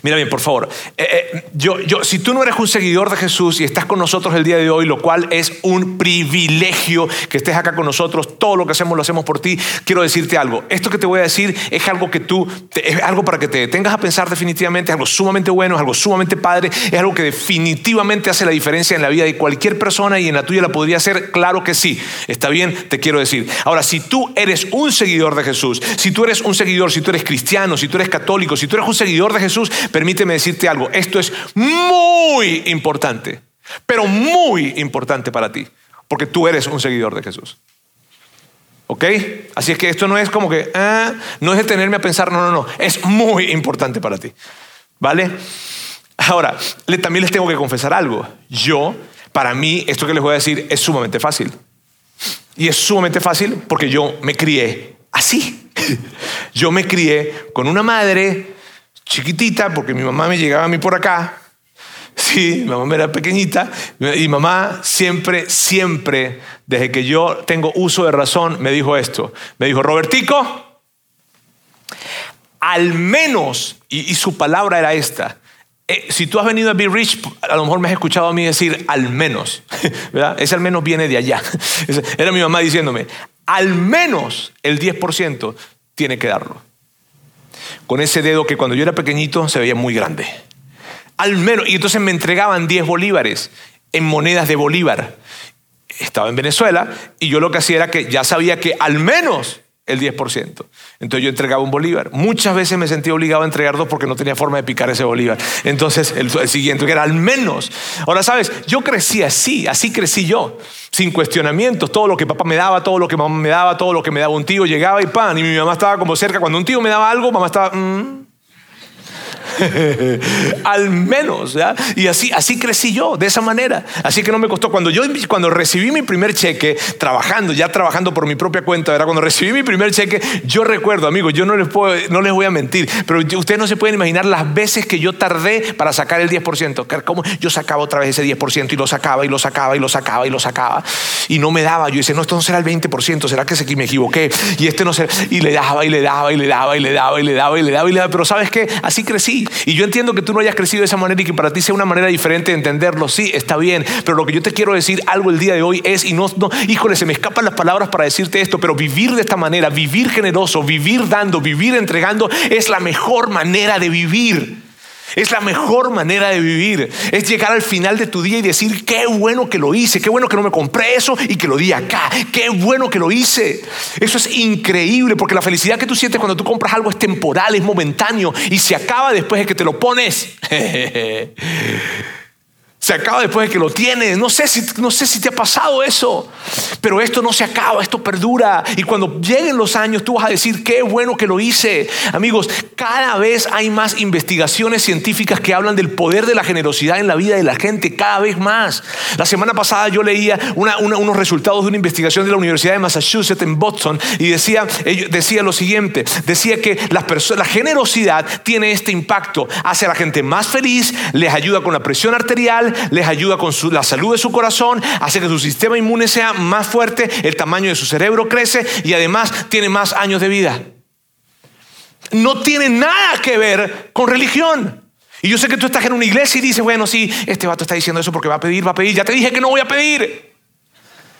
Mira bien, por favor. Eh, eh, yo, yo, si tú no eres un seguidor de Jesús y estás con nosotros el día de hoy, lo cual es un privilegio que estés acá con nosotros, todo lo que hacemos lo hacemos por ti, quiero decirte algo. Esto que te voy a decir es algo que tú, es algo para que te detengas a pensar definitivamente, es algo sumamente bueno, es algo sumamente padre, es algo que definitivamente hace la diferencia en la vida de cualquier persona y en la tuya la podría hacer, claro que sí. Está bien, te quiero decir. Ahora, si tú eres un seguidor de Jesús, si tú eres un seguidor, si tú eres cristiano, si tú eres católico, si tú eres un seguidor de Jesús, permíteme decirte algo, esto es muy importante, pero muy importante para ti, porque tú eres un seguidor de Jesús. ¿Ok? Así es que esto no es como que, ah, no es detenerme a pensar, no, no, no, es muy importante para ti. ¿Vale? Ahora, también les tengo que confesar algo. Yo, para mí, esto que les voy a decir es sumamente fácil. Y es sumamente fácil porque yo me crié así. Yo me crié con una madre chiquitita, porque mi mamá me llegaba a mí por acá. Sí, mi mamá era pequeñita y mamá siempre, siempre, desde que yo tengo uso de razón, me dijo esto. Me dijo, Robertico, al menos, y, su palabra era esta, eh, si tú has venido a Be Rich, a lo mejor me has escuchado a mí decir al menos, ¿verdad? Ese al menos viene de allá. Era mi mamá diciéndome, al menos el 10% tiene que darlo con ese dedo que cuando yo era pequeñito se veía muy grande. Al menos, y entonces me entregaban 10 bolívares en monedas de bolívar. Estaba en Venezuela y yo lo que hacía era que ya sabía que al menos el 10%. Entonces yo entregaba un bolívar. Muchas veces me sentía obligado a entregar dos porque no tenía forma de picar ese bolívar. Entonces el, siguiente, que era al menos. Ahora, ¿sabes? Yo crecí así, así crecí yo, sin cuestionamientos. Todo lo que papá me daba, todo lo que mamá me daba, todo lo que me daba un tío, llegaba y pan. Y mi mamá estaba como cerca. Cuando un tío me daba algo, mamá estaba... Mm". Al menos, Y así, así crecí yo, de esa manera. Así que no me costó. Cuando yo cuando recibí mi primer cheque, trabajando, ya trabajando por mi propia cuenta, era cuando recibí mi primer cheque, yo recuerdo, amigos, yo no les, puedo, no les voy a mentir, pero ustedes no se pueden imaginar las veces que yo tardé para sacar el 10%. Como yo sacaba otra vez ese 10% y lo sacaba y lo sacaba y lo sacaba y lo sacaba. Y no me daba. Yo decía, no, esto no será el 20%, será que me equivoqué. Y este no será. Y le daba y le daba y le daba y le daba y le daba y le daba y le daba. Pero ¿sabes qué? Así crecí. Y yo entiendo que tú no hayas crecido de esa manera y que para ti sea una manera diferente de entenderlo. Sí, está bien. Pero lo que yo te quiero decir algo el día de hoy es, y no, no, híjole, se me escapan las palabras para decirte esto, pero vivir de esta manera, vivir generoso, vivir dando, vivir entregando, es la mejor manera de vivir. Es la mejor manera de vivir. Es llegar al final de tu día y decir, qué bueno que lo hice, qué bueno que no me compré eso y que lo di acá, qué bueno que lo hice. Eso es increíble porque la felicidad que tú sientes cuando tú compras algo es temporal, es momentáneo y se acaba después de que te lo pones. Se acaba después de que lo tienes. No sé, si, no sé si te ha pasado eso. Pero esto no se acaba, esto perdura. Y cuando lleguen los años, tú vas a decir, qué bueno que lo hice. Amigos, cada vez hay más investigaciones científicas que hablan del poder de la generosidad en la vida de la gente, cada vez más. La semana pasada yo leía unos resultados de una investigación de la Universidad de Massachusetts en Boston y decía, decía lo siguiente, decía que la generosidad tiene este impacto, hace a la gente más feliz, les ayuda con la presión arterial, les ayuda con la salud de su corazón, hace que su sistema inmune sea más fuerte, el tamaño de su cerebro crece y además tiene más años de vida. No tiene nada que ver con religión. Y yo sé que tú estás en una iglesia y dices, bueno, sí, este vato está diciendo eso porque va a pedir, va a pedir. Ya te dije que no voy a pedir.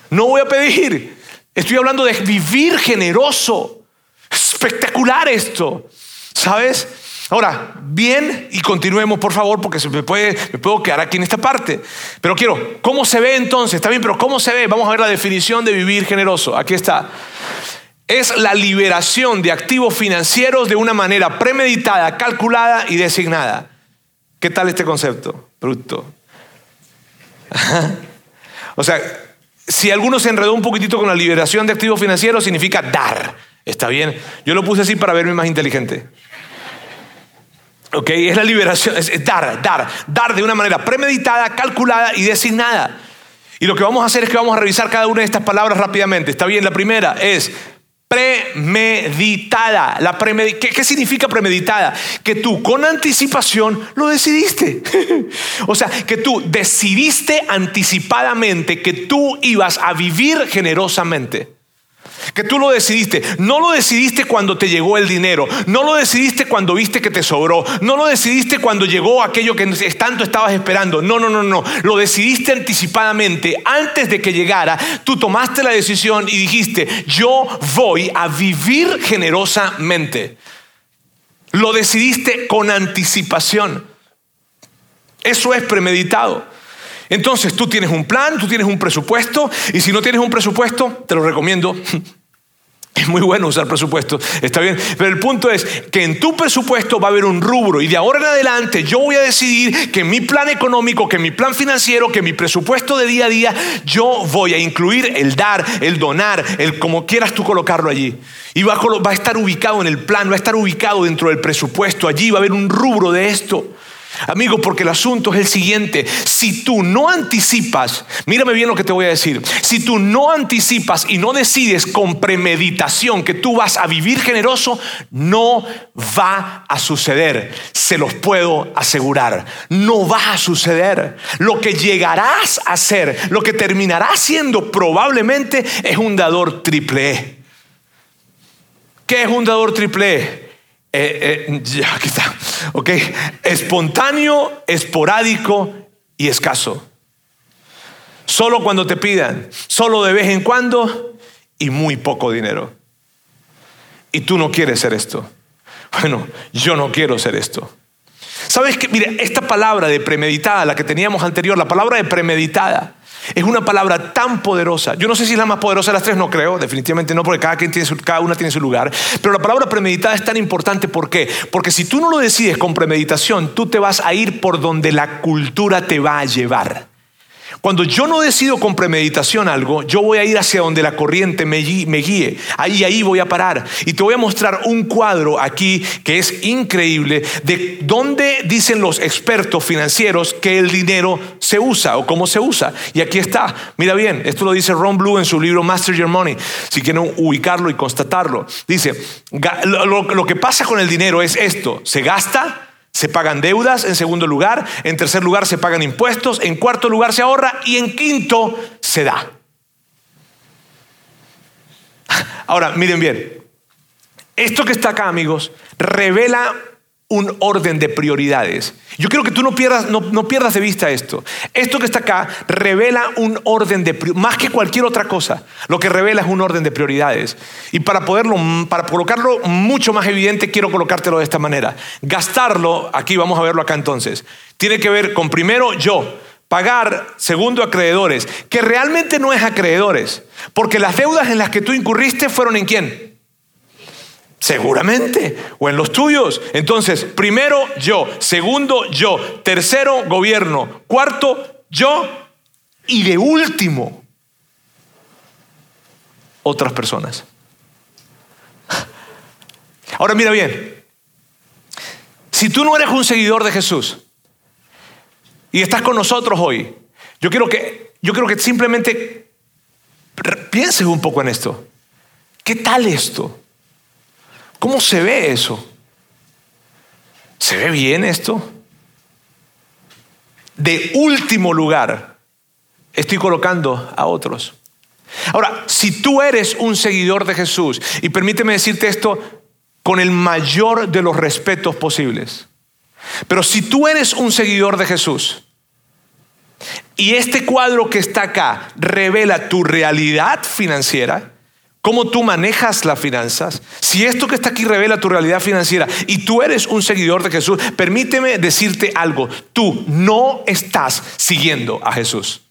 No voy a pedir. Estoy hablando de vivir generoso. Espectacular esto. ¿Sabes? Ahora, bien, y continuemos por favor, porque se me, puede, me puedo quedar aquí en esta parte. Pero quiero, ¿cómo se ve entonces? Está bien, pero ¿cómo se ve? Vamos a ver la definición de vivir generoso. Aquí está. Es la liberación de activos financieros de una manera premeditada, calculada y designada. ¿Qué tal este concepto? Bruto. o sea, si alguno se enredó un poquitito con la liberación de activos financieros, significa dar. ¿Está bien? Yo lo puse así para verme más inteligente. ¿Ok? Es la liberación, es dar, dar, dar de una manera premeditada, calculada y designada. Y lo que vamos a hacer es que vamos a revisar cada una de estas palabras rápidamente. Está bien, la primera es premeditada. La ¿Qué, ¿Qué, significa premeditada? Que tú con anticipación lo decidiste. o sea, que tú decidiste anticipadamente que tú ibas a vivir generosamente. Que tú lo decidiste. No lo decidiste cuando te llegó el dinero. No lo decidiste cuando viste que te sobró. No lo decidiste cuando llegó aquello que tanto estabas esperando. No, no, no, no. Lo decidiste anticipadamente. Antes de que llegara, tú tomaste la decisión y dijiste, yo voy a vivir generosamente. Lo decidiste con anticipación. Eso es premeditado. Entonces tú tienes un plan, tú tienes un presupuesto y si no tienes un presupuesto, te lo recomiendo. Es muy bueno usar presupuesto, está bien. Pero el punto es que en tu presupuesto va a haber un rubro y de ahora en adelante yo voy a decidir que mi plan económico, que mi plan financiero, que mi presupuesto de día a día, yo voy a incluir el dar, el donar, el como quieras tú colocarlo allí. Y va a, va a estar ubicado en el plan, va a estar ubicado dentro del presupuesto. Allí va a haber un rubro de esto. Amigo, porque el asunto es el siguiente. Si tú no anticipas, mírame bien lo que te voy a decir. Si tú no anticipas y no decides con premeditación que tú vas a vivir generoso, no va a suceder. Se los puedo asegurar. No va a suceder. Lo que llegarás a ser, lo que terminarás siendo probablemente es un dador triple E. ¿Qué es un dador triple E? Eh, eh, ya, aquí está. Ok, espontáneo, esporádico y escaso. Solo cuando te pidan, solo de vez en cuando y muy poco dinero. Y tú no quieres ser esto. Bueno, yo no quiero ser esto. ¿Sabes qué? Mire, esta palabra de premeditada, la que teníamos anterior, la palabra de premeditada, es una palabra tan poderosa. Yo no sé si es la más poderosa de las tres, no creo, definitivamente no, porque cada, quien tiene cada una tiene su lugar. Pero la palabra premeditada es tan importante, ¿por qué? Porque si tú no lo decides con premeditación, tú te vas a ir por donde la cultura te va a llevar. Cuando yo no decido con premeditación algo, yo voy a ir hacia donde la corriente me, guíe. Ahí, ahí voy a parar. Y te voy a mostrar un cuadro aquí que es increíble de dónde dicen los expertos financieros que el dinero se usa o cómo se usa. Y aquí está. Mira bien, esto lo dice Ron Blue en su libro Master Your Money. Si quieren ubicarlo y constatarlo. Dice, lo que pasa con el dinero es esto. Se gasta se pagan deudas, en segundo lugar, en tercer lugar se pagan impuestos, en cuarto lugar se ahorra y en quinto se da. Ahora, miren bien, esto que está acá, amigos, revela un orden de prioridades. Yo quiero que tú no pierdas, no, pierdas de vista esto. Esto que está acá revela un orden de más que cualquier otra cosa. Lo que revela es un orden de prioridades. Y para poderlo, para colocarlo mucho más evidente, quiero colocártelo de esta manera. Gastarlo, aquí vamos a verlo acá entonces, tiene que ver con primero yo, pagar, segundo acreedores, que realmente no es acreedores, porque las deudas en las que tú incurriste fueron en quién? Seguramente, o en los tuyos. Entonces, primero yo, segundo yo, tercero gobierno, cuarto yo y de último otras personas. Ahora mira bien, si tú no eres un seguidor de Jesús y estás con nosotros hoy, yo quiero que, yo quiero que simplemente pienses un poco en esto. ¿Qué tal esto? ¿Cómo se ve eso? ¿Se ve bien esto? De último lugar, estoy colocando a otros. Ahora, si tú eres un seguidor de Jesús, y permíteme decirte esto con el mayor de los respetos posibles, pero si tú eres un seguidor de Jesús, y este cuadro que está acá revela tu realidad financiera, cómo tú manejas las finanzas, si esto que está aquí revela tu realidad financiera y tú eres un seguidor de Jesús, permíteme decirte algo, tú no estás siguiendo a Jesús.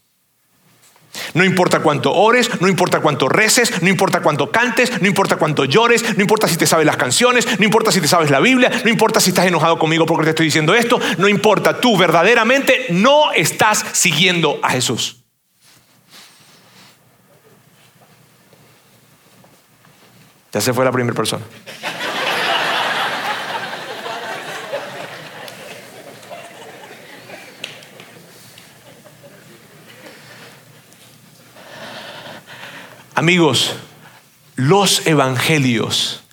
No importa cuánto ores, no importa cuánto reces, no importa cuánto cantes, no importa cuánto llores, no importa si te sabes las canciones, no importa si te sabes la Biblia, no importa si estás enojado conmigo porque te estoy diciendo esto, no importa, tú verdaderamente no estás siguiendo a Jesús. Ya se fue la primera persona. Amigos, los evangelios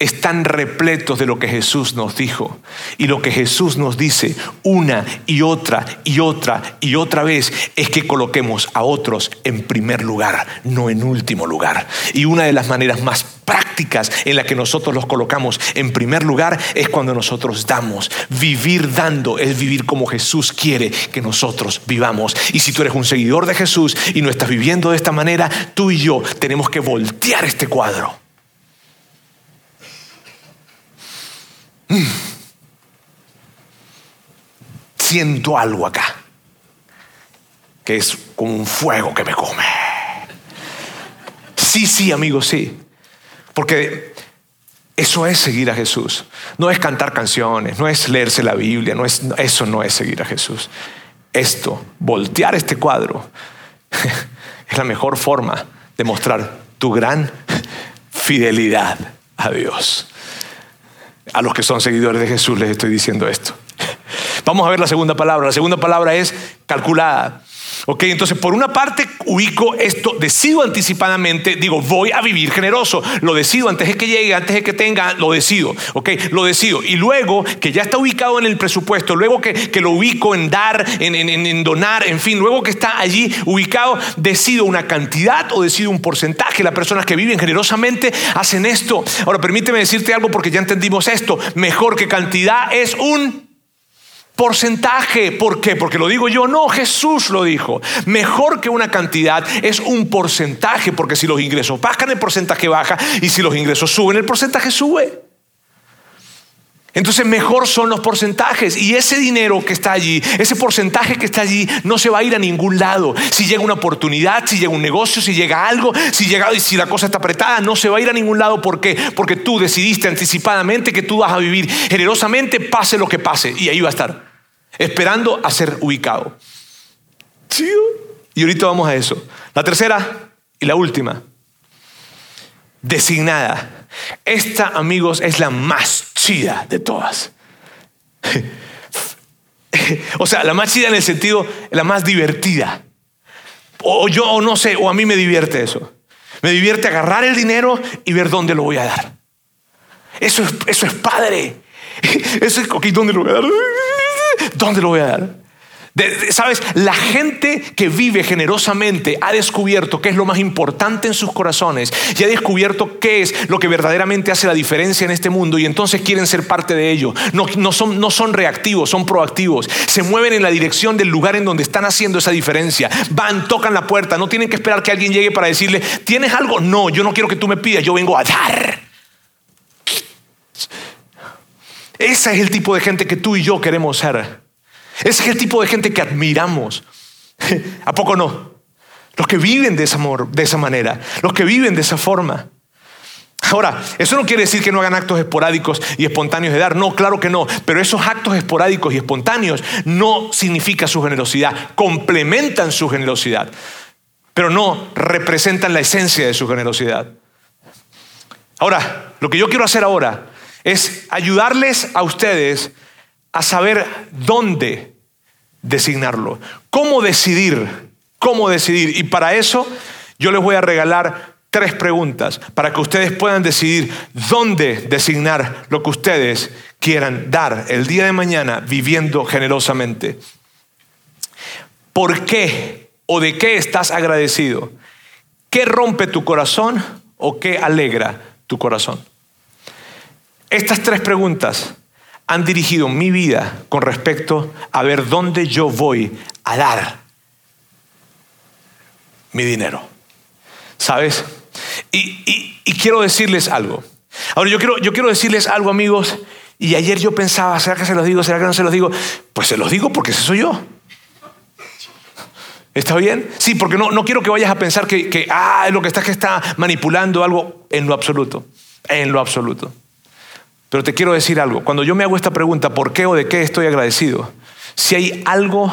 están repletos de lo que Jesús nos dijo. Y lo que Jesús nos dice una y otra y otra y otra vez es que coloquemos a otros en primer lugar, no en último lugar. Y una de las maneras más prácticas en la que nosotros los colocamos en primer lugar es cuando nosotros damos. Vivir dando es vivir como Jesús quiere que nosotros vivamos. Y si tú eres un seguidor de Jesús y no estás viviendo de esta manera, tú y yo tenemos que voltear este cuadro. Siento algo acá, que es como un fuego que me come. Sí, sí, amigos, sí. Porque eso es seguir a Jesús. No es cantar canciones, no es leerse la Biblia, no es, eso no es seguir a Jesús. Esto, voltear este cuadro, es la mejor forma de mostrar tu gran fidelidad a Dios. A los que son seguidores de Jesús les estoy diciendo esto. Vamos a ver la segunda palabra. La segunda palabra es calculada. Ok, entonces por una parte ubico esto, decido anticipadamente, digo, voy a vivir generoso, lo decido antes de que llegue, antes de que tenga, lo decido, ok, lo decido. Y luego que ya está ubicado en el presupuesto, luego que, que lo ubico en dar, en, en, en, donar, en fin, luego que está allí ubicado, decido una cantidad o decido un porcentaje. Las personas que viven generosamente hacen esto. Ahora, permíteme decirte algo porque ya entendimos esto. Mejor que cantidad es un porcentaje. ¿Por qué? Porque lo digo yo. No, Jesús lo dijo. Mejor que una cantidad es un porcentaje, porque si los ingresos bajan, el porcentaje baja, y si los ingresos suben, el porcentaje sube. Entonces mejor son los porcentajes y ese dinero que está allí, ese porcentaje que está allí no se va a ir a ningún lado. Si llega una oportunidad, si llega un negocio, si llega algo, si llega y si la cosa está apretada, no se va a ir a ningún lado. ¿Por qué? Porque tú decidiste anticipadamente que tú vas a vivir generosamente, pase lo que pase, y ahí va a estar esperando a ser ubicado. Y ahorita vamos a eso. La tercera y la última, designada. Esta, amigos, es la más chida de todas. o sea, la más chida en el sentido, la más divertida. O yo, o no sé, o a mí me divierte eso. Me divierte agarrar el dinero y ver dónde lo voy a dar. Eso es, eso es padre. Eso es, ok, ¿dónde lo voy a dar? ¿Dónde lo voy a dar? Sabes, la gente que vive generosamente ha descubierto qué es lo más importante en sus corazones y ha descubierto qué es lo que verdaderamente hace la diferencia en este mundo y entonces quieren ser parte de ello. No, no, son, no son reactivos, son proactivos. Se mueven en la dirección del lugar en donde están haciendo esa diferencia. Van, tocan la puerta, no tienen que esperar que alguien llegue para decirle, ¿tienes algo? No, yo no quiero que tú me pidas, yo vengo a dar. Ese es el tipo de gente que tú y yo queremos ser. Ese es el tipo de gente que admiramos. ¿A poco no? Los que viven de ese amor, de esa manera, los que viven de esa forma. Ahora, eso no quiere decir que no hagan actos esporádicos y espontáneos de dar. No, claro que no. Pero esos actos esporádicos y espontáneos no significa su generosidad. Complementan su generosidad. Pero no representan la esencia de su generosidad. Ahora, lo que yo quiero hacer ahora es ayudarles a ustedes a saber dónde designarlo, cómo decidir, cómo decidir. Y para eso yo les voy a regalar tres preguntas para que ustedes puedan decidir dónde designar lo que ustedes quieran dar el día de mañana viviendo generosamente. ¿Por qué o de qué estás agradecido? ¿Qué rompe tu corazón o qué alegra tu corazón? Estas tres preguntas han dirigido mi vida con respecto a ver dónde yo voy a dar mi dinero. ¿Sabes? Y, quiero decirles algo. Ahora, yo quiero, yo quiero decirles algo, amigos. Y ayer yo pensaba, ¿será que se los digo? ¿Será que no se los digo? Pues se los digo porque ese soy yo. ¿Está bien? Sí, porque no, no quiero que vayas a pensar que, que ah, lo que está que está manipulando algo en lo absoluto. En lo absoluto. Pero te quiero decir algo. Cuando yo me hago esta pregunta, ¿por qué o de qué estoy agradecido? Si hay algo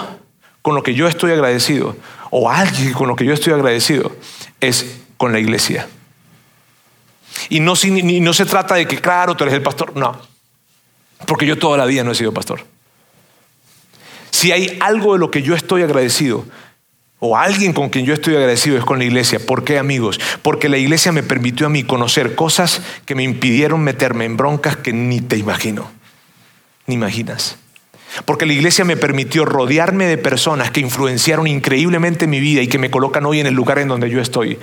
con lo que yo estoy agradecido, o alguien con lo que yo estoy agradecido, es con la iglesia. Y no, no se trata de que, claro, tú eres el pastor. No. Porque yo toda la vida no he sido pastor. Si hay algo de lo que yo estoy agradecido, o alguien con quien yo estoy agradecido es con la iglesia. ¿Por qué amigos? Porque la iglesia me permitió a mí conocer cosas que me impidieron meterme en broncas que ni te imagino, ni imaginas. Porque la iglesia me permitió rodearme de personas que influenciaron increíblemente mi vida y que me colocan hoy en el lugar en donde yo estoy.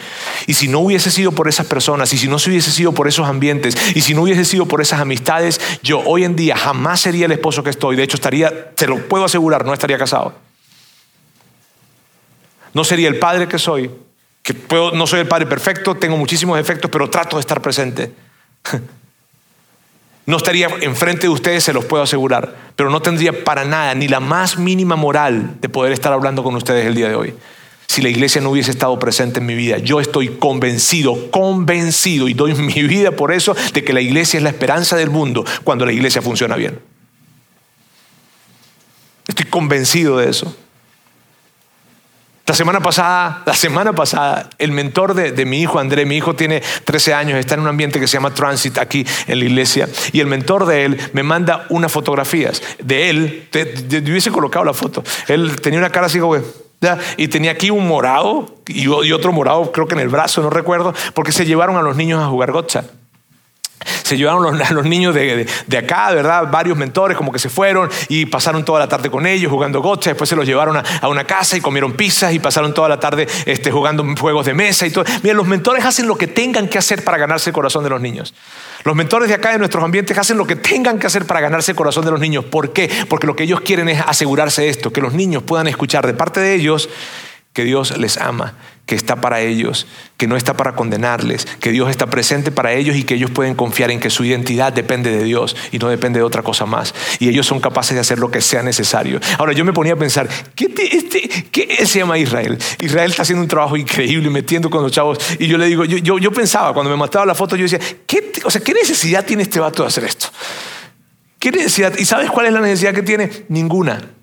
Y si no hubiese sido por esas personas, y si no hubiese sido por esos ambientes, y si no hubiese sido por esas amistades, yo hoy en día jamás sería el esposo que estoy. De hecho, estaría, se lo puedo asegurar, no estaría casado no sería el padre que soy, que no soy el padre perfecto, tengo muchísimos defectos, pero trato de estar presente. No estaría enfrente de ustedes, se los puedo asegurar, pero no tendría para nada ni la más mínima moral de poder estar hablando con ustedes el día de hoy. Si la iglesia no hubiese estado presente en mi vida, yo estoy convencido, convencido, y doy mi vida por eso, de que la iglesia es la esperanza del mundo cuando la iglesia funciona bien. Estoy convencido de eso. La semana pasada, la semana pasada, el mentor de, mi hijo André, mi hijo tiene 13 años, está en un ambiente que se llama Transit aquí en la iglesia, y el mentor de él me manda unas fotografías de él, yo hubiese colocado la foto, él tenía una cara así como y tenía aquí un morado y otro morado creo que en el brazo, no recuerdo, porque se llevaron a los niños a jugar gotcha. Se llevaron a los niños de, acá, ¿verdad? Varios mentores como que se fueron y pasaron toda la tarde con ellos jugando gocha. Después se los llevaron a, una casa y comieron pizzas y pasaron toda la tarde este, jugando juegos de mesa y todo. Mira, los mentores hacen lo que tengan que hacer para ganarse el corazón de los niños. Los mentores de acá de nuestros ambientes hacen lo que tengan que hacer para ganarse el corazón de los niños. ¿Por qué? Porque lo que ellos quieren es asegurarse de esto, que los niños puedan escuchar de parte de ellos que Dios les ama, que está para ellos, que no está para condenarles, que Dios está presente para ellos y que ellos pueden confiar en que su identidad depende de Dios y no depende de otra cosa más. Y ellos son capaces de hacer lo que sea necesario. Ahora yo me ponía a pensar, ¿qué, este, se llama Israel? Israel está haciendo un trabajo increíble metiendo con los chavos. Y yo le digo, yo, yo, pensaba, cuando me mataba la foto, yo decía, ¿qué, o sea, ¿qué necesidad tiene este vato de hacer esto? ¿Qué necesidad? ¿Y sabes cuál es la necesidad que tiene? Ninguna.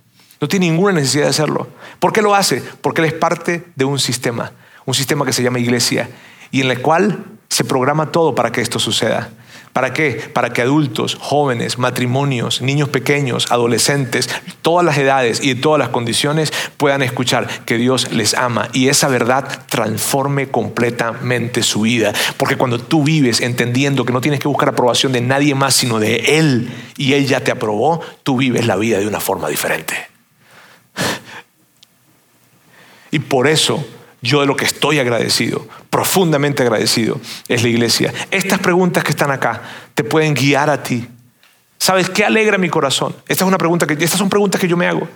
No tiene ninguna necesidad de hacerlo. ¿Por qué lo hace? Porque él es parte de un sistema, un sistema que se llama iglesia y en el cual se programa todo para que esto suceda. ¿Para qué? Para que adultos, jóvenes, matrimonios, niños pequeños, adolescentes, todas las edades y todas las condiciones puedan escuchar que Dios les ama y esa verdad transforme completamente su vida. Porque cuando tú vives entendiendo que no tienes que buscar aprobación de nadie más sino de Él y Él ya te aprobó, tú vives la vida de una forma diferente. Y por eso yo de lo que estoy agradecido, profundamente agradecido, es la iglesia. Estas preguntas que están acá te pueden guiar a ti. ¿Sabes qué alegra mi corazón? Esta es una pregunta que, estas son preguntas que yo me hago,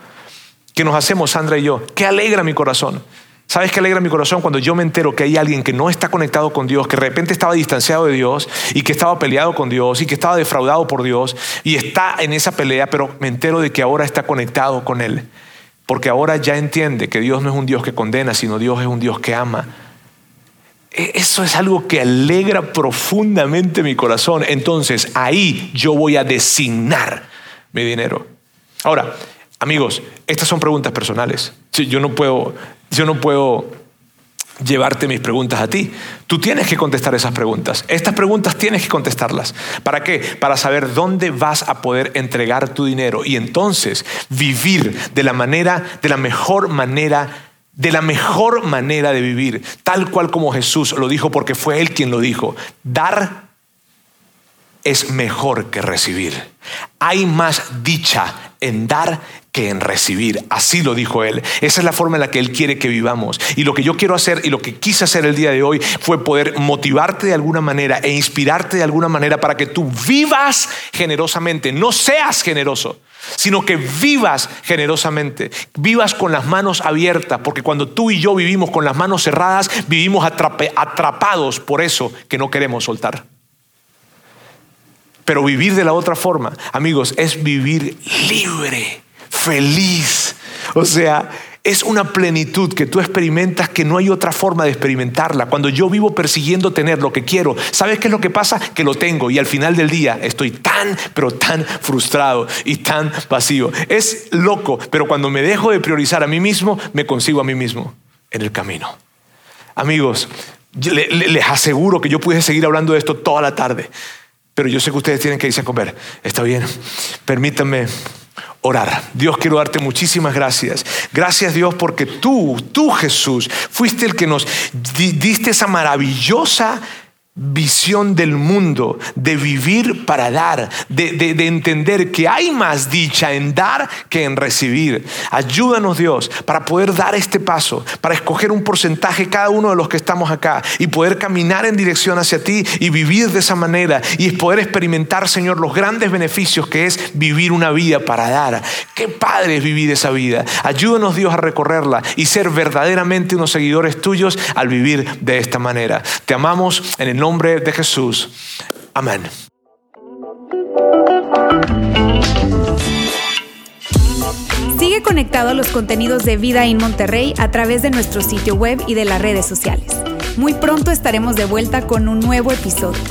que nos hacemos Sandra y yo. ¿Qué alegra mi corazón? ¿Sabes qué alegra mi corazón cuando yo me entero que hay alguien que no está conectado con Dios, que de repente estaba distanciado de Dios y que estaba peleado con Dios y que estaba defraudado por Dios y está en esa pelea, pero me entero de que ahora está conectado con Él? Porque ahora ya entiende que Dios no es un Dios que condena, sino Dios es un Dios que ama. e, eso es algo que alegra profundamente mi corazón. Entonces ahí yo voy a designar mi dinero. Ahora, amigos, estas son preguntas personales. Yo no puedo, yo no puedo llevarte mis preguntas a ti. Tú tienes que contestar esas preguntas. Estas preguntas tienes que contestarlas. ¿Para qué? Para saber dónde vas a poder entregar tu dinero y entonces vivir de la manera, de la mejor manera de la mejor manera de vivir, tal cual como Jesús lo dijo, porque fue Él quien lo dijo. Dar es mejor que recibir. Hay más dicha en dar que en recibir. Así lo dijo Él. Esa es la forma en la que Él quiere que vivamos. Y lo que yo quiero hacer y lo que quise hacer el día de hoy fue poder motivarte de alguna manera e inspirarte de alguna manera para que tú vivas generosamente, no seas generoso sino que vivas generosamente, vivas con las manos abiertas, porque cuando tú y yo vivimos con las manos cerradas, vivimos atrapados por eso que no queremos soltar. Pero vivir de la otra forma, amigos, es vivir libre, feliz. O sea, es una plenitud que tú experimentas que no hay otra forma de experimentarla. Cuando yo vivo persiguiendo tener lo que quiero, ¿sabes qué es lo que pasa? Que lo tengo y al final del día estoy tan, pero tan frustrado y tan vacío. Es loco, pero cuando me dejo de priorizar a mí mismo, me consigo a mí mismo en el camino. Amigos, les aseguro que yo pude seguir hablando de esto toda la tarde, pero yo sé que ustedes tienen que irse a comer. Está bien, permítanme orar. Dios, quiero darte muchísimas gracias. Gracias Dios porque tú, tú Jesús, fuiste el que nos diste esa maravillosa visión del mundo, de vivir para dar, de, entender que hay más dicha en dar que en recibir. Ayúdanos Dios para poder dar este paso, para escoger un porcentaje cada uno de los que estamos acá y poder caminar en dirección hacia ti y vivir de esa manera y poder experimentar, Señor, los grandes beneficios que es vivir una vida para dar. Qué padre es vivir esa vida. Ayúdanos Dios a recorrerla y ser verdaderamente unos seguidores tuyos al vivir de esta manera. Te amamos en el nombre de Jesús. Amén. Sigue conectado a los contenidos de Vida en Monterrey a través de nuestro sitio web y de las redes sociales. Muy pronto estaremos de vuelta con un nuevo episodio.